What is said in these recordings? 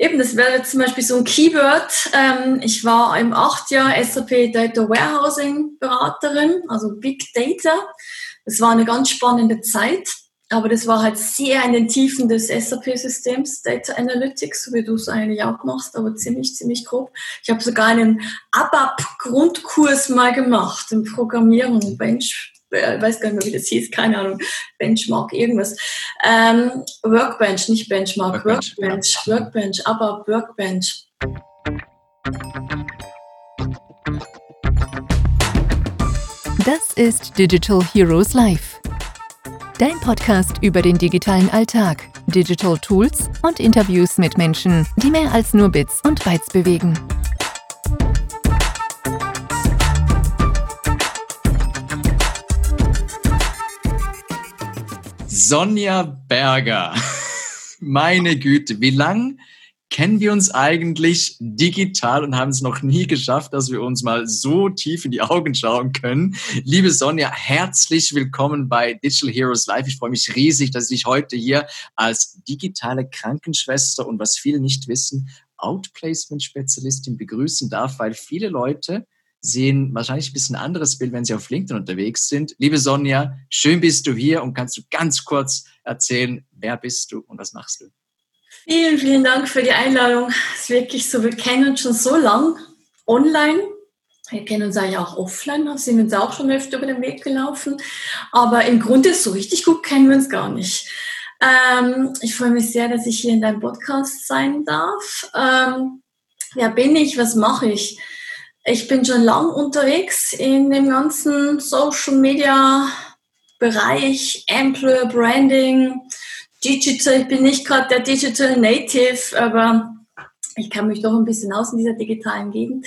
Eben, das wäre jetzt zum Beispiel so ein Keyword. Ähm, ich war im acht Jahr SAP Data Warehousing Beraterin, also Big Data. Das war eine ganz spannende Zeit, aber das war halt sehr in den Tiefen des SAP-Systems, Data Analytics, so wie du es eigentlich auch machst, aber ziemlich, ziemlich grob. Ich habe sogar einen ABAP-Grundkurs mal gemacht im Programmieren, Bench äh, ich weiß gar nicht mehr, wie das hieß, keine Ahnung, Benchmark, irgendwas. Ähm, Workbench, nicht Benchmark, Workbench, Workbench, ja. Workbench aber Workbench. Das ist Digital Heroes Live. Dein Podcast über den digitalen Alltag, Digital Tools und Interviews mit Menschen, die mehr als nur Bits und Bytes bewegen. Sonja Berger. Meine Güte, wie lang kennen wir uns eigentlich digital und haben es noch nie geschafft, dass wir uns mal so tief in die Augen schauen können. Liebe Sonja, herzlich willkommen bei Digital Heroes Live. Ich freue mich riesig, dass ich heute hier als digitale Krankenschwester und was viele nicht wissen, Outplacement-Spezialistin begrüßen darf, weil viele Leute sehen wahrscheinlich ein bisschen anderes Bild, wenn sie auf LinkedIn unterwegs sind. Liebe Sonja, schön bist du hier und kannst du ganz kurz erzählen, wer bist du und was machst du? Vielen, vielen Dank für die Einladung. Es ist wirklich so, wir kennen uns schon so lang online. Wir kennen uns eigentlich auch offline, sind uns auch schon öfter über den Weg gelaufen. Aber im Grunde so richtig gut kennen wir uns gar nicht. Ähm, ich freue mich sehr, dass ich hier in deinem Podcast sein darf. Ähm, wer bin ich? Was mache ich? Ich bin schon lang unterwegs in dem ganzen Social Media Bereich, Employer Branding, Digital. Ich bin nicht gerade der Digital Native, aber ich kann mich doch ein bisschen aus in dieser digitalen Gegend.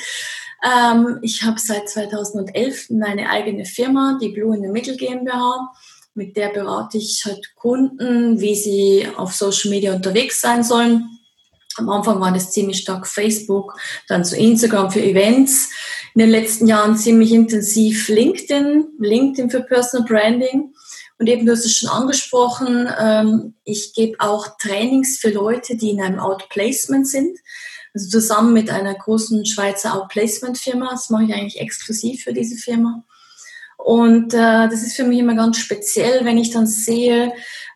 Ähm, ich habe seit 2011 meine eigene Firma, die Blue in the Middle GmbH. Mit der berate ich halt Kunden, wie sie auf Social Media unterwegs sein sollen am Anfang war das ziemlich stark Facebook, dann so Instagram für Events. In den letzten Jahren ziemlich intensiv LinkedIn, LinkedIn für Personal Branding. Und eben, du hast es schon angesprochen, ähm, ich gebe auch Trainings für Leute, die in einem Outplacement sind. Also zusammen mit einer großen Schweizer Outplacement-Firma. Das mache ich eigentlich exklusiv für diese Firma. Und äh, das ist für mich immer ganz speziell, wenn ich dann sehe,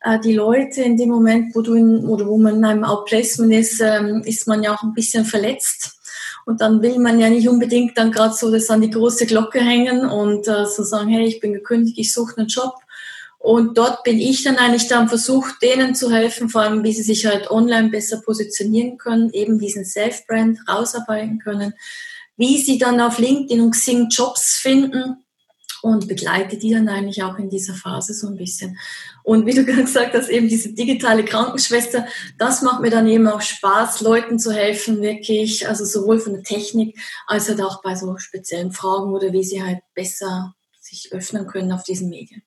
äh, die Leute in dem Moment, wo du in, oder wo man in einem Outplacement ist, ähm, ist man ja auch ein bisschen verletzt. Und dann will man ja nicht unbedingt dann gerade so das an die große Glocke hängen und äh, so sagen, hey, ich bin gekündigt, ich suche einen Job. Und dort bin ich dann eigentlich dann versucht, denen zu helfen, vor allem wie sie sich halt online besser positionieren können, eben diesen Self-Brand rausarbeiten können, wie sie dann auf LinkedIn und Xing Jobs finden und begleite die dann eigentlich auch in dieser Phase so ein bisschen. Und wie du gesagt hast, eben diese digitale Krankenschwester, das macht mir dann eben auch Spaß, Leuten zu helfen, wirklich, also sowohl von der Technik als halt auch bei so speziellen Fragen oder wie sie halt besser sich öffnen können auf diesen Medien.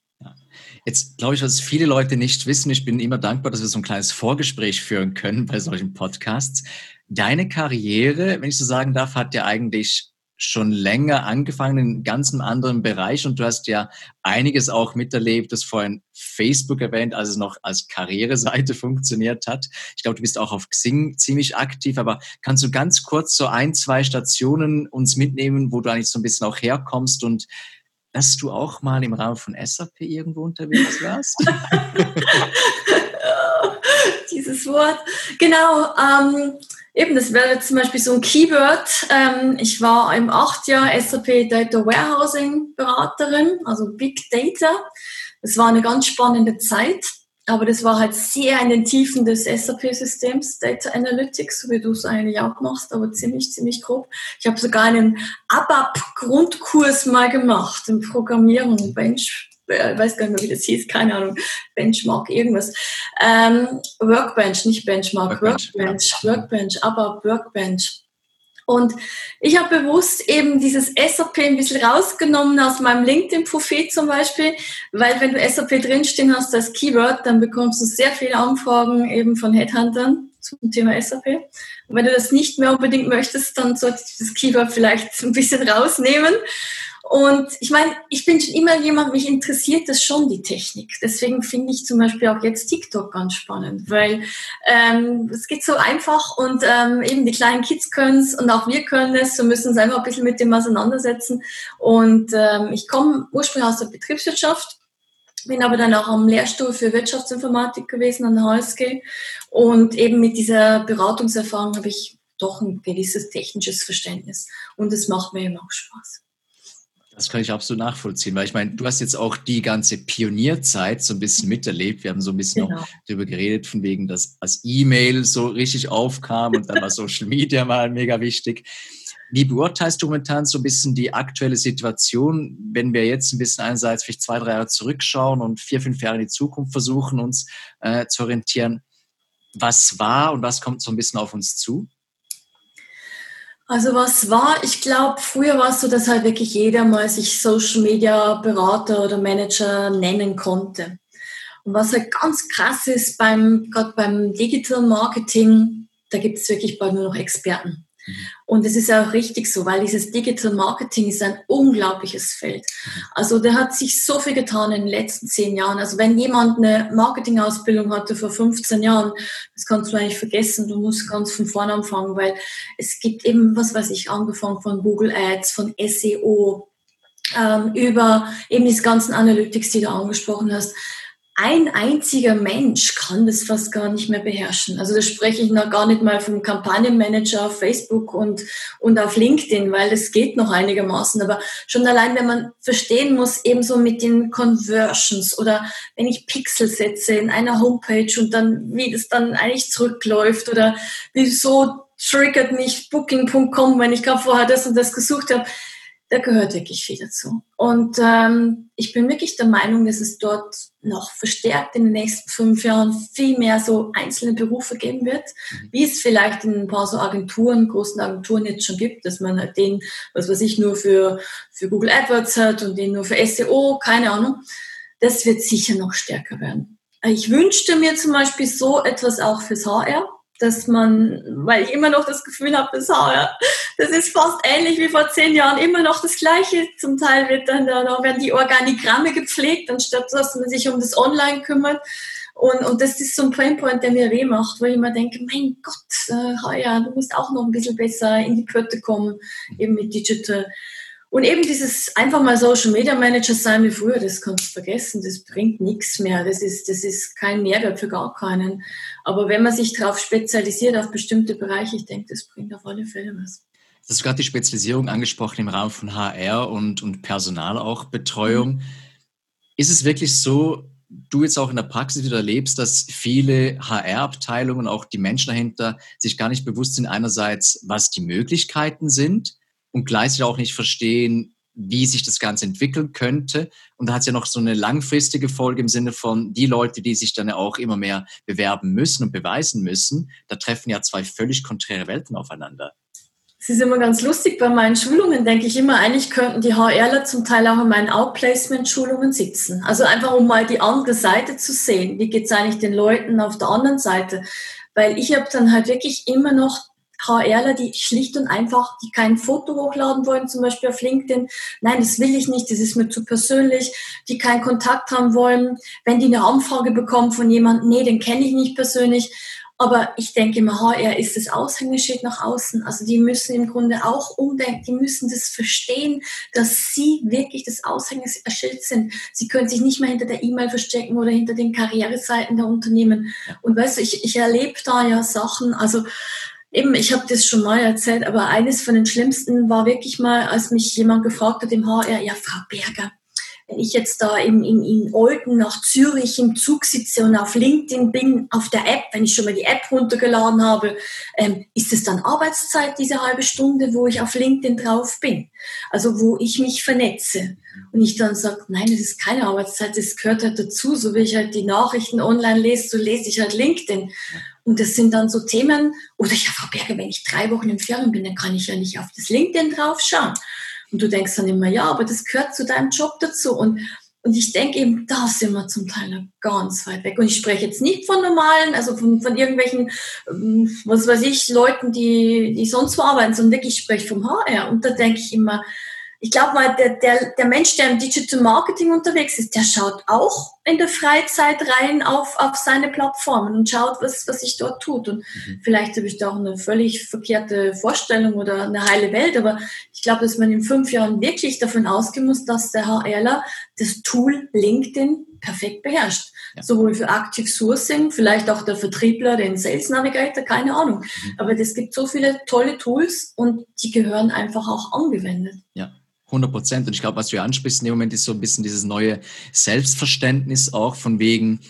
Jetzt glaube ich, was viele Leute nicht wissen, ich bin immer dankbar, dass wir so ein kleines Vorgespräch führen können bei solchen Podcasts. Deine Karriere, wenn ich so sagen darf, hat ja eigentlich schon länger angefangen in einem ganz anderen Bereich und du hast ja einiges auch miterlebt, das vorhin Facebook erwähnt, als es noch als Karriereseite funktioniert hat. Ich glaube, du bist auch auf Xing ziemlich aktiv, aber kannst du ganz kurz so ein, zwei Stationen uns mitnehmen, wo du eigentlich so ein bisschen auch herkommst und dass du auch mal im Raum von SAP irgendwo unterwegs warst? Dieses Wort. Genau. Ähm Eben, das wäre zum Beispiel so ein Keyword. Ähm, ich war im acht Jahr SAP Data Warehousing Beraterin, also Big Data. Das war eine ganz spannende Zeit, aber das war halt sehr in den Tiefen des SAP-Systems, Data Analytics, so wie du es eigentlich auch machst, aber ziemlich, ziemlich grob. Ich habe sogar einen ABAP-Grundkurs mal gemacht im Programmieren, Bench ich weiß gar nicht mehr, wie das hieß, keine Ahnung, Benchmark, irgendwas. Ähm, Workbench, nicht Benchmark, Workbench, Workbench, ja. Workbench aber Workbench. Und ich habe bewusst eben dieses SAP ein bisschen rausgenommen aus meinem LinkedIn-Profil zum Beispiel, weil wenn du SAP drinstehen hast als Keyword, dann bekommst du sehr viele Anfragen eben von Headhuntern zum Thema SAP. Und wenn du das nicht mehr unbedingt möchtest, dann solltest du das Keyword vielleicht ein bisschen rausnehmen Und ich meine, ich bin schon immer jemand, mich interessiert das schon, die Technik. Deswegen finde ich zum Beispiel auch jetzt TikTok ganz spannend, weil ähm, es geht so einfach und ähm, eben die kleinen Kids können es und auch wir können es. Wir müssen uns einfach ein bisschen mit dem auseinandersetzen. Und ähm, ich komme ursprünglich aus der Betriebswirtschaft bin aber dann auch am Lehrstuhl für Wirtschaftsinformatik gewesen an der HSG und eben mit dieser Beratungserfahrung habe ich doch ein gewisses technisches Verständnis und es macht mir eben auch Spaß. Das kann ich absolut nachvollziehen, weil ich meine, du hast jetzt auch die ganze Pionierzeit so ein bisschen miterlebt. Wir haben so ein bisschen genau. darüber geredet, von wegen, dass als E-Mail so richtig aufkam und dann war Social Media mal mega wichtig. Wie beurteilst du momentan so ein bisschen die aktuelle Situation, wenn wir jetzt ein bisschen einerseits vielleicht zwei, drei Jahre zurückschauen und vier, fünf Jahre in die Zukunft versuchen, uns äh, zu orientieren? Was war und was kommt so ein bisschen auf uns zu? Also was war, ich glaube, früher war es so, dass halt wirklich jeder mal sich Social Media Berater oder Manager nennen konnte. Und was halt ganz krass ist beim, gerade beim Digital Marketing, da gibt es wirklich bald nur noch Experten. Mhm. Und es ist auch richtig so, weil dieses Digital Marketing ist ein unglaubliches Feld. Also der hat sich so viel getan in den letzten zehn Jahren. Also wenn jemand eine Marketingausbildung hatte vor 15 Jahren, das kannst du eigentlich vergessen. Du musst ganz von vorne anfangen, weil es gibt eben, was weiß ich, angefangen von Google Ads, von SEO, ähm, über eben diese ganzen Analytics, die du angesprochen hast ein einziger Mensch kann das fast gar nicht mehr beherrschen. Also da spreche ich noch gar nicht mal vom Kampagnenmanager auf Facebook und, und auf LinkedIn, weil das geht noch einigermaßen. Aber schon allein, wenn man verstehen muss, ebenso mit den Conversions oder wenn ich Pixel setze in einer Homepage und dann, wie das dann eigentlich zurückläuft oder wieso triggert mich Booking.com, wenn ich gerade vorher das und das gesucht habe da gehört wirklich viel dazu. Und ähm, ich bin wirklich der Meinung, dass es dort noch verstärkt in den nächsten fünf Jahren viel mehr so einzelne Berufe geben wird, mhm. wie es vielleicht in ein paar so Agenturen, großen Agenturen jetzt schon gibt, dass man halt den, was weiß ich, nur für, für Google AdWords hat und den nur für SEO, keine Ahnung. Das wird sicher noch stärker werden. Ich wünschte mir zum Beispiel so etwas auch fürs HR dass man, weil ich immer noch das Gefühl habe, das, ja, das ist fast ähnlich wie vor zehn Jahren, immer noch das Gleiche. Zum Teil wird dann da werden die Organigramme gepflegt, anstatt dass man sich um das Online kümmert. Und, und das ist so ein Painpoint, der mir weh macht, weil ich mir denke, mein Gott, äh, ja, du musst auch noch ein bisschen besser in die Pötte kommen, eben mit Digital. Und eben dieses einfach mal Social Media Manager sein wie früher, das kannst du vergessen, das bringt nichts mehr. Das ist, das ist kein Mehrwert für gar keinen. Aber wenn man sich darauf spezialisiert, auf bestimmte Bereiche, ich denke, das bringt auf alle Fälle was. Du hast gerade die Spezialisierung angesprochen im Raum von HR und, und Personal auch, Betreuung. Mhm. Ist es wirklich so, du jetzt auch in der Praxis wieder erlebst, dass viele HR-Abteilungen, auch die Menschen dahinter, sich gar nicht bewusst sind, einerseits, was die Möglichkeiten sind und gleichzeitig auch nicht verstehen, wie sich das Ganze entwickeln könnte. Und da hat es ja noch so eine langfristige Folge im Sinne von die Leute, die sich dann auch immer mehr bewerben müssen und beweisen müssen. Da treffen ja zwei völlig konträre Welten aufeinander. Es ist immer ganz lustig, bei meinen Schulungen denke ich immer, eigentlich könnten die HRler zum Teil auch in meinen Outplacement-Schulungen sitzen. Also einfach, um mal die andere Seite zu sehen. Wie geht es eigentlich den Leuten auf der anderen Seite? Weil ich habe dann halt wirklich immer noch HRler, die schlicht und einfach, die kein Foto hochladen wollen, zum Beispiel auf LinkedIn. Nein, das will ich nicht, das ist mir zu persönlich. Die keinen Kontakt haben wollen. Wenn die eine Anfrage bekommen von jemandem, nee, den kenne ich nicht persönlich. Aber ich denke immer, HR ist das Aushängeschild nach außen. Also die müssen im Grunde auch umdenken, die müssen das verstehen, dass sie wirklich das Aushängeschild sind. Sie können sich nicht mehr hinter der E-Mail verstecken oder hinter den Karriereseiten der Unternehmen. Und weißt du, ich, ich erlebe da ja Sachen, also Eben, ich habe das schon mal erzählt, aber eines von den schlimmsten war wirklich mal, als mich jemand gefragt hat im HR, ja, Frau Berger, wenn ich jetzt da in, in, in Olden nach Zürich im Zug sitze und auf LinkedIn bin, auf der App, wenn ich schon mal die App runtergeladen habe, ähm, ist es dann Arbeitszeit, diese halbe Stunde, wo ich auf LinkedIn drauf bin? Also wo ich mich vernetze. Und ich dann sage, nein, das ist keine Arbeitszeit, das gehört halt dazu. So wie ich halt die Nachrichten online lese, so lese ich halt LinkedIn. Und das sind dann so Themen, oder ja, Frau Berger, wenn ich drei Wochen im Ferien bin, dann kann ich ja nicht auf das LinkedIn draufschauen. Und du denkst dann immer, ja, aber das gehört zu deinem Job dazu. Und, und ich denke eben, da sind wir zum Teil noch ganz weit weg. Und ich spreche jetzt nicht von normalen, also von, von irgendwelchen, ähm, was weiß ich, Leuten, die, die sonst wo arbeiten, sondern wirklich, ich spreche vom HR. Und da denke ich immer, ich glaube mal, der, der, der Mensch, der im Digital Marketing unterwegs ist, der schaut auch in der Freizeit rein auf, auf seine Plattformen und schaut, was, was sich dort tut. Und mhm. vielleicht habe ich da auch eine völlig verkehrte Vorstellung oder eine heile Welt, aber ich glaube, dass man in fünf Jahren wirklich davon ausgehen muss, dass der HRler das Tool LinkedIn perfekt beherrscht. Ja. Sowohl für Active Sourcing, vielleicht auch der Vertriebler, den Sales Navigator, keine Ahnung. Mhm. Aber es gibt so viele tolle Tools und die gehören einfach auch angewendet. Ja. 100 Prozent. Und ich glaube, was du ansprichst in dem Moment ist so ein bisschen dieses neue Selbstverständnis auch von wegen,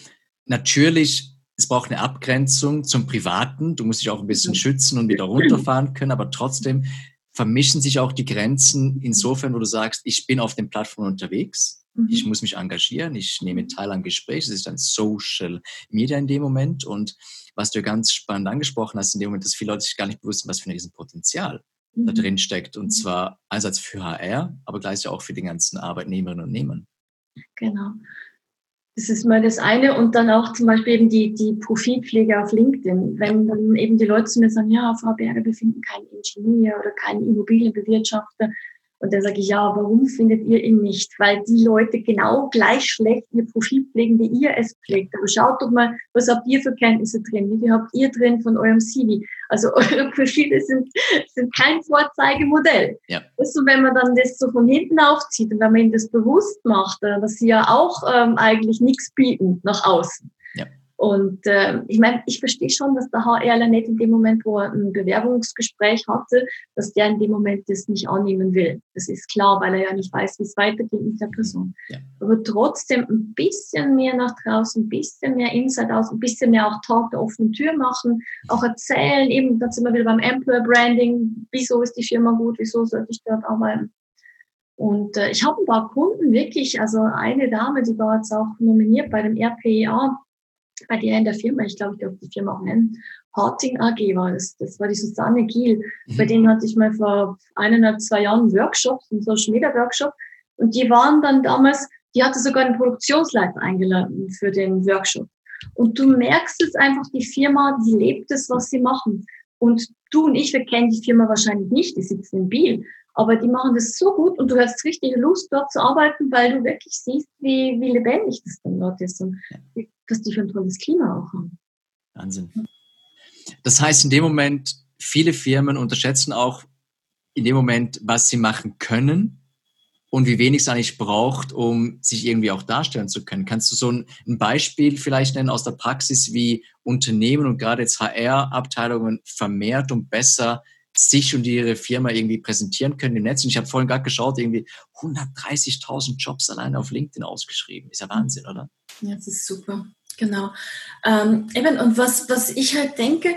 natürlich, es braucht eine Abgrenzung zum Privaten. Du musst dich auch ein bisschen schützen und wieder runterfahren können, aber trotzdem vermischen sich auch die Grenzen insofern, wo du sagst, ich bin auf den Plattformen unterwegs. Mhm. Ich muss mich engagieren, ich nehme teil am Gespräch, es ist ein Social Media in dem Moment und was du ganz spannend angesprochen hast in dem Moment, dass viele Leute sich gar nicht bewusst sind, was für ein Riesenpotenzial mhm. da drin steckt. Und zwar einerseits für HR, aber gleichzeitig auch für die ganzen Arbeitnehmerinnen und Nehmer. Genau. Das ist mal das eine. Und dann auch zum Beispiel eben die, die Profilpflege auf LinkedIn. Wenn dann eben die Leute zu mir sagen, ja, Frau Berger, wir finden keinen Ingenieur oder keinen Immobilienbewirtschafter, und dann sage ich, ja, warum findet ihr ihn nicht? Weil die Leute genau gleich schlecht ihr Profil pflegen, wie ihr es pflegt. Aber schaut doch mal, was habt ihr für Kenntnisse drin? Wie viel habt ihr drin von eurem CV? Also eure Profile sind, sind kein Vorzeigemodell. Ja. Also wenn man dann das so von hinten aufzieht und wenn man ihnen das bewusst macht, äh, dass sie ja auch ähm, eigentlich nichts bieten nach außen, und äh, ich meine, ich verstehe schon, dass der HRler nicht in dem Moment, wo er ein Bewerbungsgespräch hatte, dass der in dem Moment das nicht annehmen will. Das ist klar, weil er ja nicht weiß, wie es weitergeht mit der Person. Ja. Aber trotzdem ein bisschen mehr nach draußen, ein bisschen mehr Inside aus, ein bisschen mehr auch Talk der offenen Tür machen, auch erzählen, eben, da sind wir wieder beim Employer Branding, wieso ist die Firma gut, wieso sollte ich dort arbeiten. Und äh, ich habe ein paar Kunden wirklich, also eine Dame, die war jetzt auch nominiert bei dem RPEA, bei der in der Firma, ich glaube, ich darf die Firma auch nennen, Harting AG war das. Das war die Susanne Giel. Mhm. Bei denen hatte ich mal vor eineinhalb, zwei Jahren Workshops, einen Social Media Workshop. Und die waren dann damals, die hatte sogar einen Produktionsleiter eingeladen für den Workshop. Und du merkst es einfach, die Firma, die lebt es, was sie machen. Und du und ich, wir kennen die Firma wahrscheinlich nicht, die sitzen in Biel. Aber die machen das so gut und du hast richtig Lust, dort zu arbeiten, weil du wirklich siehst, wie, wie lebendig das dann dort ist und was die für ein tolles Klima auch haben. Wahnsinn. Das heißt, in dem Moment, viele Firmen unterschätzen auch in dem Moment, was sie machen können und wie wenig es eigentlich braucht, um sich irgendwie auch darstellen zu können. Kannst du so ein, ein Beispiel vielleicht nennen aus der Praxis, wie Unternehmen und gerade jetzt HR-Abteilungen vermehrt und besser sich und ihre Firma irgendwie präsentieren können im Netz. Und ich habe vorhin gerade geschaut, irgendwie 130.000 Jobs allein auf LinkedIn ausgeschrieben. Ist ja Wahnsinn, oder? Ja, das ist super. Genau. Ähm, eben, und was, was ich halt denke,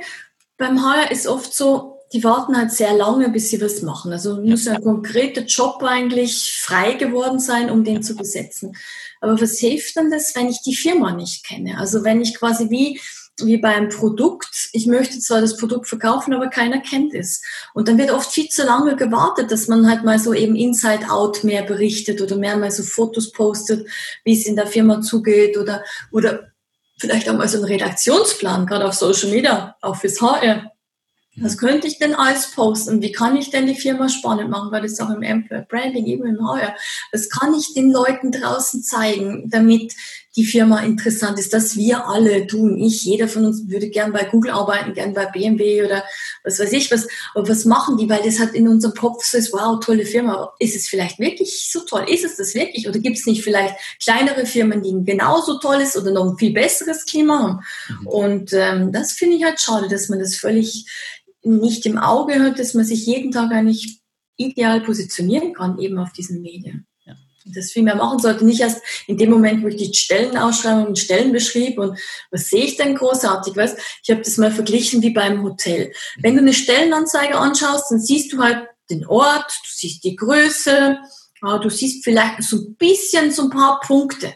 beim HR ist oft so, die warten halt sehr lange, bis sie was machen. Also muss ein konkreter Job eigentlich frei geworden sein, um den zu besetzen. Aber was hilft denn das, wenn ich die Firma nicht kenne? Also wenn ich quasi wie wie beim Produkt. Ich möchte zwar das Produkt verkaufen, aber keiner kennt es. Und dann wird oft viel zu lange gewartet, dass man halt mal so eben Inside Out mehr berichtet oder mehr mal so Fotos postet, wie es in der Firma zugeht oder, oder vielleicht auch mal so einen Redaktionsplan, gerade auf Social Media, auch fürs HR. Was könnte ich denn alles posten? Wie kann ich denn die Firma spannend machen? Weil das auch im Employer Branding, eben im HR. Was kann ich den Leuten draußen zeigen, damit die Firma interessant ist, dass wir alle, und ich, jeder von uns würde gern bei Google arbeiten, gern bei BMW oder was weiß ich was. Aber was machen die? Weil das hat in unserem Kopf so ist, wow, tolle Firma. ist es vielleicht wirklich so toll? Ist es das wirklich? Oder gibt es nicht vielleicht kleinere Firmen, die ein genauso tolles oder noch ein viel besseres Klima haben? Mhm. Und ähm, das finde ich halt schade, dass man das völlig nicht im Auge hat, dass man sich jeden Tag eigentlich ideal positionieren kann, eben auf diesen Medien das viel mehr machen sollte. Nicht erst in dem Moment, wo ich die Stellenausschreibung und Stellen beschrieb und was sehe ich denn großartig, weißt? Ich habe das mal verglichen wie beim Hotel. Wenn du eine Stellenanzeige anschaust, dann siehst du halt den Ort, du siehst die Größe, du siehst vielleicht so ein bisschen so ein paar Punkte.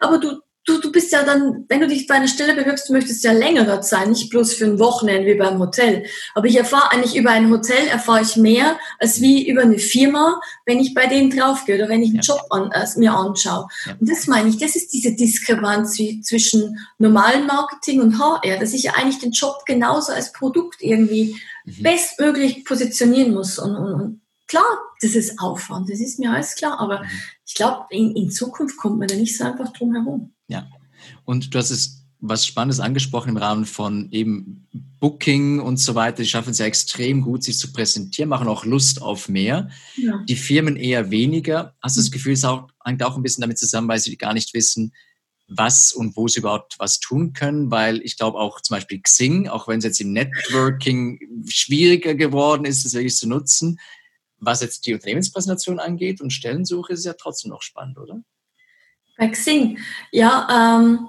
Aber du, du, du bist ja dann, wenn du dich bei einer Stelle bewirbst, möchtest du ja länger dort sein, nicht bloß für ein Wochenende wie beim Hotel. Aber ich erfahre eigentlich über ein Hotel erfahre ich mehr als wie über eine Firma, wenn ich bei denen draufgehe oder wenn ich einen ja. Job an, äh, mir anschaue. Ja. Und das meine ich, das ist diese Diskrepanz zwischen normalem Marketing und HR, dass ich ja eigentlich den Job genauso als Produkt irgendwie mhm. bestmöglich positionieren muss und, und, und klar, das ist Aufwand, das ist mir alles klar, aber mhm. ich glaube, in, in Zukunft kommt man da nicht so einfach drum herum. Ja, und du hast es was Spannendes angesprochen im Rahmen von eben Booking und so weiter. Die schaffen es ja extrem gut, sich zu präsentieren, machen auch Lust auf mehr. Ja. Die Firmen eher weniger. Hast du das Gefühl, es auch, hängt auch ein bisschen damit zusammen, weil sie gar nicht wissen, was und wo sie überhaupt was tun können, weil ich glaube auch zum Beispiel Xing, auch wenn es jetzt im Networking schwieriger geworden ist, das wirklich zu nutzen, was jetzt die Unternehmenspräsentation angeht und Stellensuche, ist es ja trotzdem noch spannend, oder? Bei Xing, ja, ähm,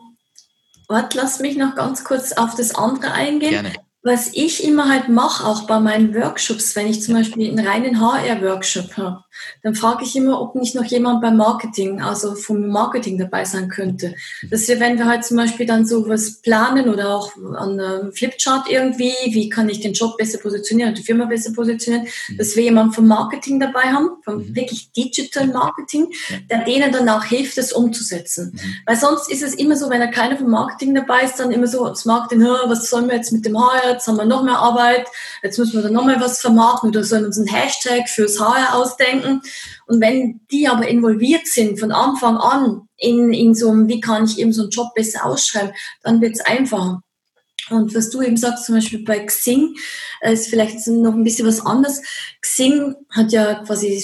warte, lass mich noch ganz kurz auf das andere eingehen. Gerne was ich immer halt mache, auch bei meinen Workshops, wenn ich zum Beispiel einen reinen HR-Workshop habe, dann frage ich immer, ob nicht noch jemand beim Marketing, also vom Marketing dabei sein könnte. Dass wir, wenn wir halt zum Beispiel dann sowas planen oder auch an einem Flipchart irgendwie, wie kann ich den Job besser positionieren, die Firma besser positionieren, mhm. dass wir jemanden vom Marketing dabei haben, vom mhm. wirklich Digital Marketing, der denen dann auch hilft, das umzusetzen. Mhm. Weil sonst ist es immer so, wenn da keiner vom Marketing dabei ist, dann immer so, das Marketing, was sollen wir jetzt mit dem HR jetzt haben wir noch mehr Arbeit, jetzt müssen wir dann noch mal was vermarkten oder sollen uns einen Hashtag fürs HR ausdenken. Und wenn die aber involviert sind von Anfang an in, in so einem, wie kann ich eben so einen Job besser ausschreiben, dann wird es einfacher. Und was du eben sagst, zum Beispiel bei Xing, äh, ist vielleicht noch ein bisschen was anderes. Xing hat ja quasi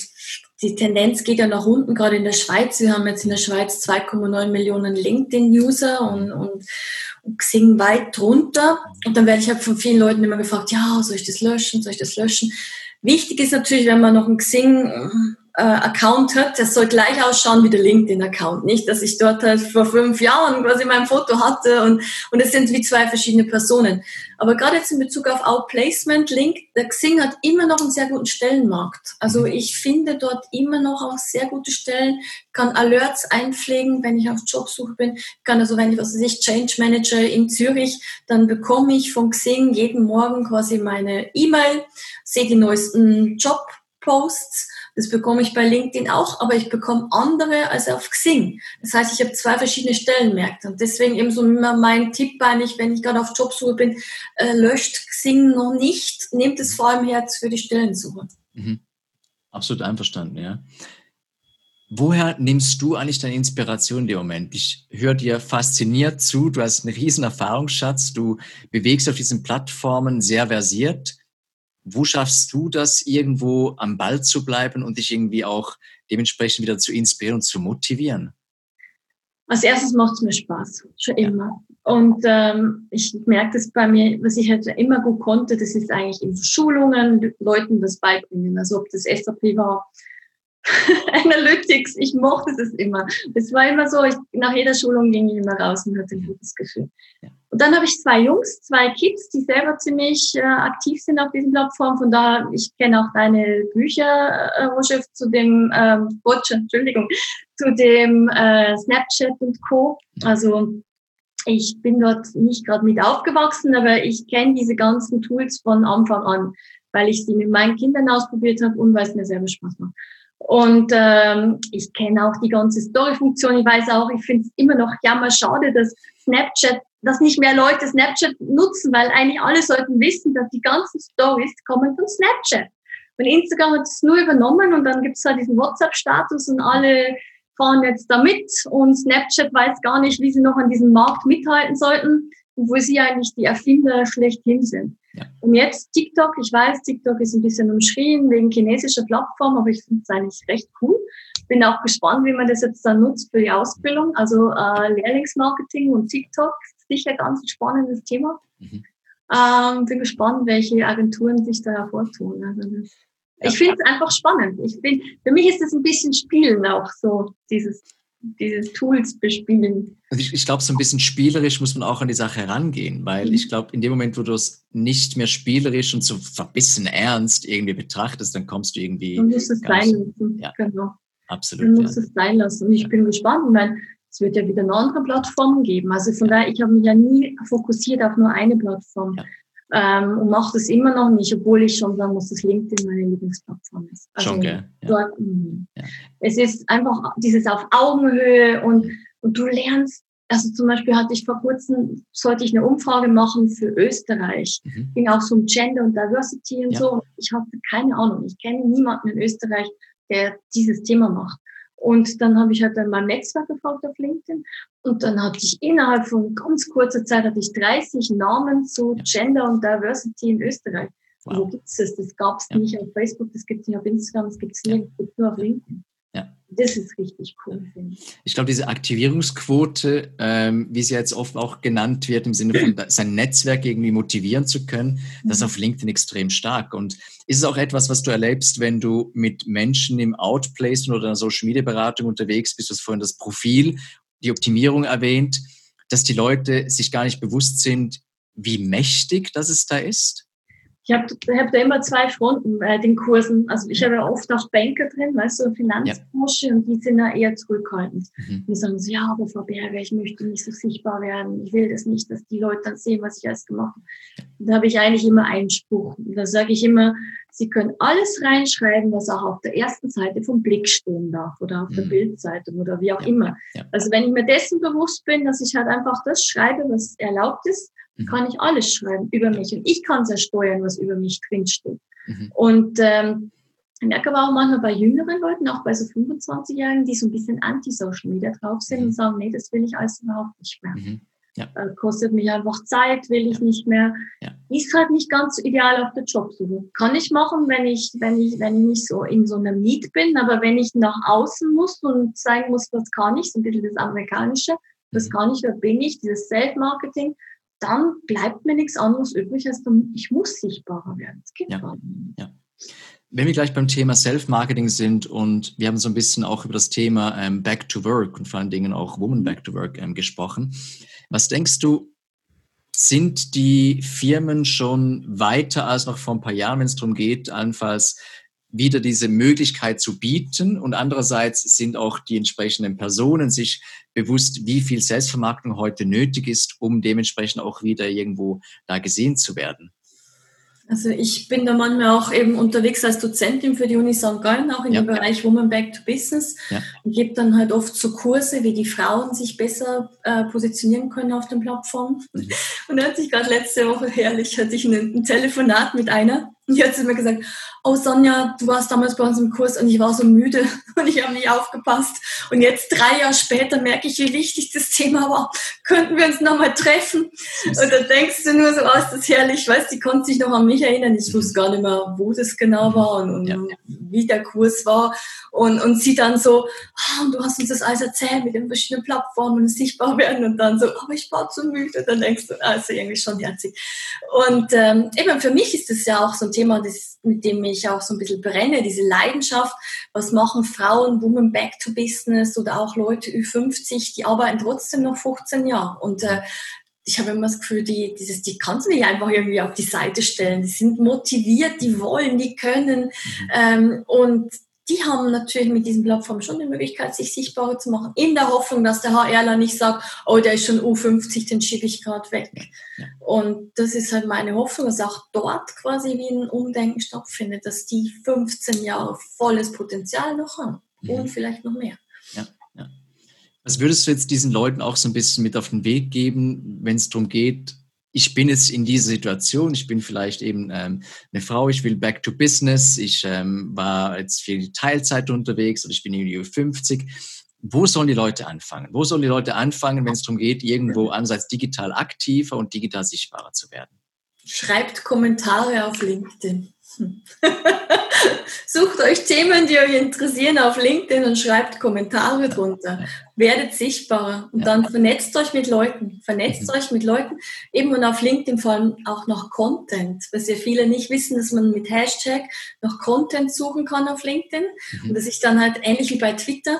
die Tendenz geht ja nach unten, gerade in der Schweiz. Wir haben jetzt in der Schweiz 2,9 Millionen LinkedIn-User und, und, Xing weit drunter. Und dann werde ich halt von vielen Leuten immer gefragt, ja, soll ich das löschen, soll ich das löschen? Wichtig ist natürlich, wenn man noch ein Xing Account hat, das soll gleich ausschauen wie der LinkedIn-Account. Nicht, dass ich dort halt vor fünf Jahren quasi mein Foto hatte und, und es sind wie zwei verschiedene Personen. Aber gerade jetzt in Bezug auf Outplacement, Link, der Xing hat immer noch einen sehr guten Stellenmarkt. Also mhm. ich finde dort immer noch auch sehr gute Stellen, kann Alerts einpflegen, wenn ich auf Jobsuche bin, kann also, wenn ich, was weiß ich, Change Manager in Zürich, dann bekomme ich von Xing jeden Morgen quasi meine E-Mail, sehe die neuesten Jobposts das bekomme ich bei LinkedIn auch, aber ich bekomme andere als auf Xing. Das heißt, ich habe zwei verschiedene Stellenmärkte. Und deswegen eben so immer mein Tipp eigentlich, wenn ich gerade auf Jobsuche bin, äh, löscht Xing noch nicht, nehmt es vor allem Herz für die Stellensuche. Mhm. Absolut einverstanden, ja. Woher nimmst du eigentlich deine Inspiration in dem Moment? Ich höre dir fasziniert zu, du hast einen riesen Erfahrungsschatz, du bewegst auf diesen Plattformen sehr versiert. Wo schaffst du das, irgendwo am Ball zu bleiben und dich irgendwie auch dementsprechend wieder zu inspirieren und zu motivieren? Als erstes macht es mir Spaß, schon immer. Und ähm, ich merke das bei mir, was ich halt immer gut konnte, das ist eigentlich in Schulungen Leuten das beibringen. Also ob das SAP war, Analytics, ich mochte das immer. Es war immer so, ich, nach jeder Schulung ging ich immer raus und hatte ein gutes Gefühl. Und dann habe ich zwei Jungs, zwei Kids, die selber ziemlich äh, aktiv sind auf diesen Plattformen. Von daher, ich kenne auch deine Bücher, äh, Roger, zu dem, ähm, Roger, Entschuldigung, zu dem äh, Snapchat und Co. Also ich bin dort nicht gerade mit aufgewachsen, aber ich kenne diese ganzen Tools von Anfang an, weil ich sie mit meinen Kindern ausprobiert habe und weil es mir selber Spaß macht. Und ähm, ich kenne auch die ganze Story-Funktion. Ich weiß auch, ich finde es immer noch jammer schade, dass Snapchat, dass nicht mehr Leute Snapchat nutzen, weil eigentlich alle sollten wissen, dass die ganzen Stories kommen von Snapchat. Und Instagram hat es nur übernommen und dann gibt es halt diesen WhatsApp-Status und alle fahren jetzt damit und Snapchat weiß gar nicht, wie sie noch an diesem Markt mithalten sollten, obwohl sie eigentlich die Erfinder schlechthin sind. Ja. Und jetzt TikTok, ich weiß, TikTok ist ein bisschen umschrien wegen chinesischer Plattform, aber ich finde es eigentlich recht cool. Bin auch gespannt, wie man das jetzt dann nutzt für die Ausbildung. Also äh, Lehrlingsmarketing und TikTok ist sicher ganz ein spannendes Thema. Mhm. Ähm, bin gespannt, welche Agenturen sich da hervortun. Also das, ja. Ich finde es einfach spannend. Ich bin, für mich ist es ein bisschen Spielen auch so, dieses diese Tools bespielen. Also ich, ich glaube, so ein bisschen spielerisch muss man auch an die Sache herangehen, weil mhm. ich glaube, in dem Moment, wo du es nicht mehr spielerisch und so verbissen ernst irgendwie betrachtest, dann kommst du irgendwie. Du musst es sein lassen. Ja. Genau. Absolut. Du musst ja. es sein lassen. Und ich bin gespannt, weil es wird ja wieder eine andere Plattform geben. Also von daher, ich habe mich ja nie fokussiert auf nur eine Plattform. Ähm, und mache das immer noch nicht, obwohl ich schon sagen muss, dass LinkedIn meine Lieblingsplattform ist. Also schon, gell? Ja. Dort, mhm. ja. Es ist einfach dieses auf Augenhöhe und, und du lernst also zum Beispiel hatte ich vor kurzem, sollte ich eine Umfrage machen für Österreich. Mhm. Ging auch so um Gender und Diversity und ja. so. Ich hatte keine Ahnung. Ich kenne niemanden in Österreich, der dieses Thema macht. Und dann habe ich halt in meinem Netzwerk gefragt auf LinkedIn. Und dann hatte ich innerhalb von ganz kurzer Zeit hatte ich 30 Namen zu Gender und Diversity in Österreich. Wow. Wo gibt es das? Das gab es ja. nicht auf Facebook, das gibt es nicht auf Instagram, das gibt es ja. nur auf LinkedIn. Ja. Das ist richtig cool, ich. Ich glaube, diese Aktivierungsquote, ähm, wie sie jetzt oft auch genannt wird, im Sinne von sein Netzwerk irgendwie motivieren zu können, mhm. das ist auf LinkedIn extrem stark. Und ist es auch etwas, was du erlebst, wenn du mit Menschen im Outplacement oder in einer Social Media Beratung unterwegs bist? Du hast vorhin das Profil, die Optimierung erwähnt, dass die Leute sich gar nicht bewusst sind, wie mächtig das es da ist? Ich habe hab da immer zwei Fronten bei den Kursen. Also ich habe ja oft auch Banker drin, weißt du, Finanzbranche, ja. und die sind ja eher zurückhaltend. Mhm. Die sagen so, ja, aber Frau Berger, ich möchte nicht so sichtbar werden. Ich will das nicht, dass die Leute dann sehen, was ich alles gemacht habe. Und da habe ich eigentlich immer einen Spruch. Und da sage ich immer, Sie können alles reinschreiben, was auch auf der ersten Seite vom Blick stehen darf oder auf mhm. der Bildzeitung oder wie auch ja. immer. Ja. Also wenn ich mir dessen bewusst bin, dass ich halt einfach das schreibe, was erlaubt ist, mhm. kann ich alles schreiben über mich und ich kann es ja steuern, was über mich drinsteht. Mhm. Und ähm, ich merke aber auch manchmal bei jüngeren Leuten, auch bei so 25-Jährigen, die so ein bisschen anti-Social Media drauf sind mhm. und sagen, nee, das will ich alles überhaupt nicht mehr. Mhm. Ja. Äh, kostet mich einfach Zeit, will ich ja. nicht mehr. Ja. Ist halt nicht ganz so ideal auf der Jobsuche. Kann ich machen, wenn ich, wenn ich, wenn ich nicht so in so einer Miet bin, aber wenn ich nach außen muss und zeigen muss, was kann ich, so ein bisschen das Amerikanische, was mhm. kann ich, wer bin ich, dieses Self-Marketing, dann bleibt mir nichts anderes übrig, als dann, ich muss sichtbarer werden. Das geht ja. gar nicht. Ja. Wenn wir gleich beim Thema Self-Marketing sind und wir haben so ein bisschen auch über das Thema ähm, Back to Work und vor allen Dingen auch Woman Back to Work ähm, gesprochen. Was denkst du, sind die Firmen schon weiter als noch vor ein paar Jahren, wenn es darum geht, allenfalls wieder diese Möglichkeit zu bieten und andererseits sind auch die entsprechenden Personen sich bewusst, wie viel Selbstvermarktung heute nötig ist, um dementsprechend auch wieder irgendwo da gesehen zu werden. Also ich bin da manchmal auch eben unterwegs als Dozentin für die Uni St. Gallen, auch in ja. dem Bereich Woman Back to Business ja. und gebe dann halt oft so Kurse, wie die Frauen sich besser äh, positionieren können auf den Plattformen. Mhm. Und da hatte ich gerade letzte Woche herrlich, hatte ich ein, ein Telefonat mit einer, und die hat sie mir gesagt, oh Sonja, du warst damals bei uns im Kurs und ich war so müde und ich habe nicht aufgepasst. Und jetzt drei Jahre später merke ich, wie wichtig das Thema war. Könnten wir uns nochmal treffen? Und da denkst du nur so, oh, ist das herrlich. Weißt, die konnte sich noch an mich erinnern. Ich wusste gar nicht mehr, wo das genau war und, und ja. wie der Kurs war. Und, und sie dann so, oh, du hast uns das alles erzählt mit den verschiedenen Plattformen und sichtbar werden und dann so, aber ich war zu müde. Dann denkst du, also irgendwie schon herzig. Und ähm, eben für mich ist das ja auch so ein Thema, das, mit dem ich auch so ein bisschen brenne, diese Leidenschaft. Was machen Frauen, Women Back to Business oder auch Leute Ü50, die arbeiten trotzdem noch 15 Jahre. Und äh, ich habe immer das Gefühl, die, dieses, die kannst du nicht einfach irgendwie auf die Seite stellen. Die sind motiviert, die wollen, die können. Mhm. Ähm, und die haben natürlich mit diesen Plattformen schon die Möglichkeit, sich sichtbarer zu machen, in der Hoffnung, dass der HRler nicht sagt, oh, der ist schon U50, den schiebe ich gerade weg. Ja. Und das ist halt meine Hoffnung, dass auch dort quasi wie ein Umdenken stattfindet, dass die 15 Jahre volles Potenzial noch haben mhm. und vielleicht noch mehr. Ja, ja. Was würdest du jetzt diesen Leuten auch so ein bisschen mit auf den Weg geben, wenn es darum geht, ich bin jetzt in dieser Situation, ich bin vielleicht eben ähm, eine Frau, ich will back to business, ich ähm, war jetzt viel Teilzeit unterwegs oder ich bin irgendwie 50. Wo sollen die Leute anfangen? Wo sollen die Leute anfangen, wenn es darum geht, irgendwo einerseits digital aktiver und digital sichtbarer zu werden? Schreibt Kommentare auf LinkedIn. Sucht euch Themen, die euch interessieren auf LinkedIn und schreibt Kommentare drunter. Werdet sichtbarer und dann vernetzt euch mit Leuten. Vernetzt mhm. euch mit Leuten. Eben und auf LinkedIn vor allem auch noch Content, was ja viele nicht wissen, dass man mit Hashtag noch Content suchen kann auf LinkedIn mhm. und dass ich dann halt ähnlich wie bei Twitter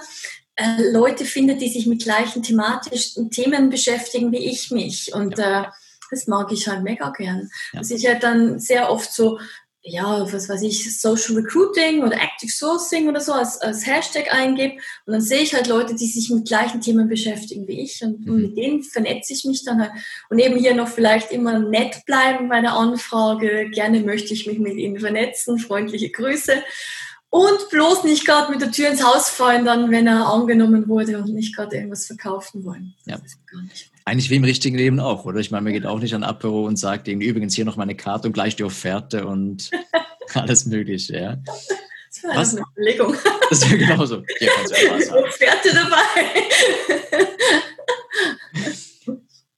äh, Leute finde, die sich mit gleichen thematischen Themen beschäftigen wie ich mich und äh, das mag ich halt mega gern. Ja. Dass ich halt dann sehr oft so ja, was weiß ich, Social Recruiting oder Active Sourcing oder so als, als Hashtag eingebe. Und dann sehe ich halt Leute, die sich mit gleichen Themen beschäftigen wie ich. Und, mhm. und mit denen vernetze ich mich dann halt. Und eben hier noch vielleicht immer nett bleiben bei der Anfrage, gerne möchte ich mich mit ihnen vernetzen, freundliche Grüße. Und bloß nicht gerade mit der Tür ins Haus fallen, dann, wenn er angenommen wurde und nicht gerade irgendwas verkaufen wollen. Ja. Eigentlich wie im richtigen Leben auch, oder? Ich meine, man geht auch nicht an Apero und sagt irgendwie, übrigens hier noch meine Karte und gleich die Offerte und alles Mögliche, ja. Das war Was? eine Überlegung. Das wäre genauso. Hier kannst du ja Offerte dabei.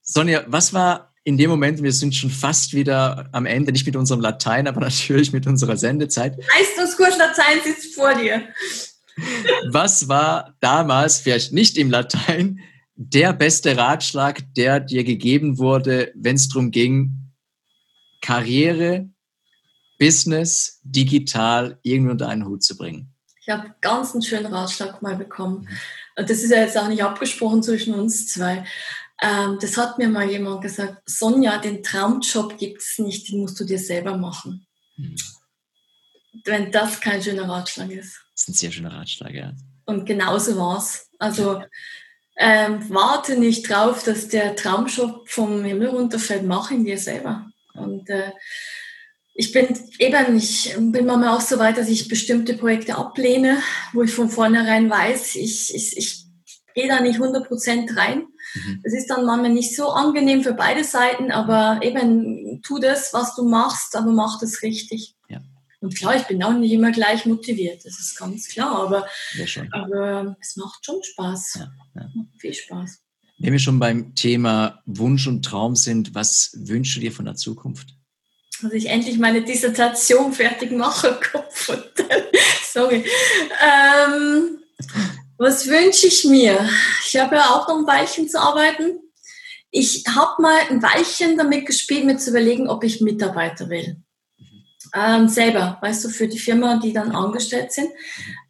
Sonja, was war in dem Moment, wir sind schon fast wieder am Ende, nicht mit unserem Latein, aber natürlich mit unserer Sendezeit. Leistungskurs Latein sitzt vor dir. Was war damals, vielleicht nicht im Latein, der beste Ratschlag, der dir gegeben wurde, wenn es darum ging, Karriere, Business, digital irgendwie unter einen Hut zu bringen? Ich habe ganz einen schönen Ratschlag mal bekommen. Und das ist ja jetzt auch nicht abgesprochen zwischen uns zwei. Ähm, das hat mir mal jemand gesagt, Sonja, den Traumjob gibt es nicht, den musst du dir selber machen. Mhm. Wenn das kein schöner Ratschlag ist. Das ist ein sehr schöner Ratschlag, ja. Und genauso war es. Also ähm, warte nicht drauf, dass der Traumjob vom Himmel runterfällt, mach ihn dir selber. Und äh, ich bin eben, ich bin manchmal auch so weit, dass ich bestimmte Projekte ablehne, wo ich von vornherein weiß, ich, ich, ich gehe da nicht 100% rein. Mhm. Es ist dann manchmal nicht so angenehm für beide Seiten, aber eben tu das, was du machst, aber mach das richtig. Und klar, ich bin auch nicht immer gleich motiviert, das ist ganz klar, aber, aber es macht schon Spaß. Ja, ja. Viel Spaß. Wenn wir schon beim Thema Wunsch und Traum sind, was wünschst du dir von der Zukunft? Dass ich endlich meine Dissertation fertig mache, Kopf. Sorry. Ähm, was wünsche ich mir? Ich habe ja auch noch ein Weilchen zu arbeiten. Ich habe mal ein Weilchen damit gespielt, mir zu überlegen, ob ich Mitarbeiter will. Ähm, selber, weißt du, für die Firma, die dann angestellt sind.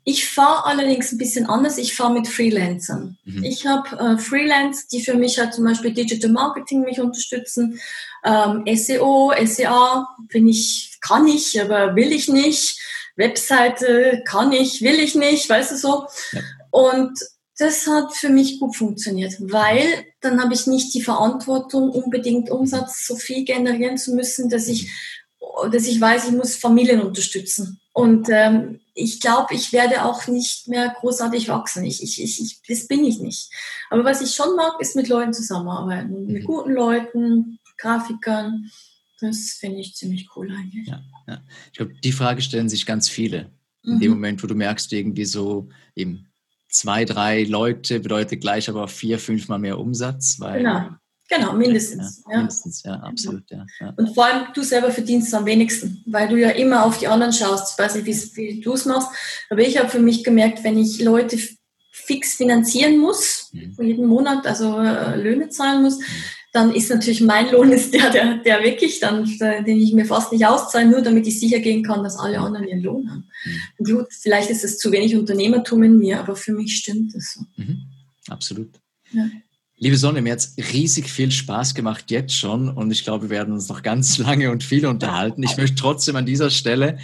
Ich fahre allerdings ein bisschen anders. Ich fahre mit Freelancern. Mhm. Ich habe äh, Freelance, die für mich halt zum Beispiel Digital Marketing mich unterstützen. Ähm, SEO, SEA bin ich, kann ich, aber will ich nicht. Webseite kann ich, will ich nicht, weißt du so. Ja. Und das hat für mich gut funktioniert, weil dann habe ich nicht die Verantwortung, unbedingt Umsatz so viel generieren zu müssen, dass ich, dass ich weiß, ich muss Familien unterstützen. Und ähm, ich glaube, ich werde auch nicht mehr großartig wachsen. Ich, ich, ich, das bin ich nicht. Aber was ich schon mag, ist mit Leuten zusammenarbeiten. Mit mhm. guten Leuten, Grafikern. Das finde ich ziemlich cool eigentlich. Ja, ja. Ich glaube, die Frage stellen sich ganz viele. In mhm. dem Moment, wo du merkst, irgendwie so eben zwei, drei Leute bedeutet gleich aber vier, fünfmal mehr Umsatz. Weil, genau. Genau, mindestens. Ja, ja. Mindestens, ja, absolut. Ja, ja. Und vor allem du selber verdienst am wenigsten, weil du ja immer auf die anderen schaust. Ich weiß nicht, wie du es machst, aber ich habe für mich gemerkt, wenn ich Leute fix finanzieren muss, mhm. jeden Monat, also äh, Löhne zahlen muss, mhm dann ist natürlich mein Lohn ist der, der, der wirklich dann, den ich mir fast nicht auszahle, nur damit ich sicher gehen kann, dass alle anderen ihren Lohn haben. Mhm. Gut, vielleicht ist es zu wenig Unternehmertum in mir, aber für mich stimmt das so. Mhm. Absolut. Ja. Liebe Sonne, mir hat es riesig viel Spaß gemacht jetzt schon und ich glaube, wir werden uns noch ganz lange und viel unterhalten. Ich möchte trotzdem an dieser Stelle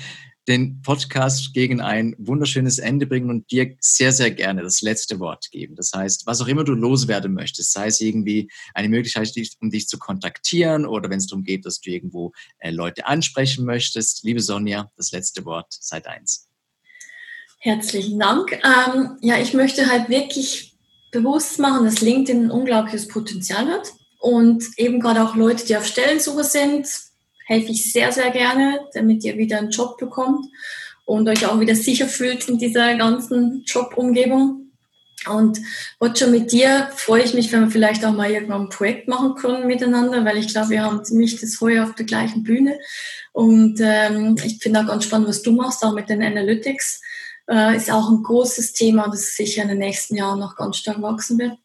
den Podcast gegen ein wunderschönes Ende bringen und dir sehr, sehr gerne das letzte Wort geben. Das heißt, was auch immer du loswerden möchtest, sei es irgendwie eine Möglichkeit, um dich zu kontaktieren oder wenn es darum geht, dass du irgendwo äh, Leute ansprechen möchtest. Liebe Sonja, das letzte Wort, Zeit eins. Herzlichen Dank. Ähm, ja, ich möchte halt wirklich bewusst machen, dass LinkedIn ein unglaubliches Potenzial hat und eben gerade auch Leute, die auf Stellensuche sind, helfe ich sehr, sehr gerne, damit ihr wieder einen Job bekommt und euch auch wieder sicher fühlt in dieser ganzen Jobumgebung. Und Roger, mit dir freue ich mich, wenn wir vielleicht auch mal irgendwann ein Projekt machen können miteinander, weil ich glaube, wir haben ziemlich das Feuer auf der gleichen Bühne. Und ähm, ich finde auch ganz spannend, was du machst, auch mit den Analytics. Äh, ist auch ein großes Thema, das sicher in den nächsten Jahren noch ganz stark wachsen wird.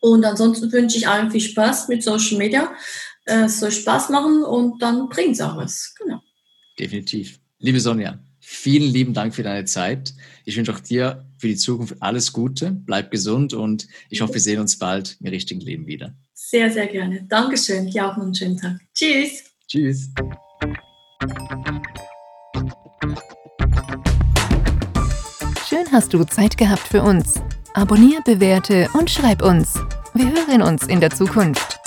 Und ansonsten wünsche ich allen viel Spaß mit Social Media es soll Spaß machen und dann bringt es auch was. Genau. Definitiv. Liebe Sonja, vielen lieben Dank für deine Zeit. Ich wünsche auch dir für die Zukunft alles Gute. Bleib gesund und ich hoffe, wir sehen uns bald im richtigen Leben wieder. Sehr, sehr gerne. Dankeschön. Dir auch noch einen schönen Tag. Tschüss. Tschüss. Hast du Zeit gehabt für uns. Abonnier, bewerte und schreib uns. Wir hören uns in der Zukunft.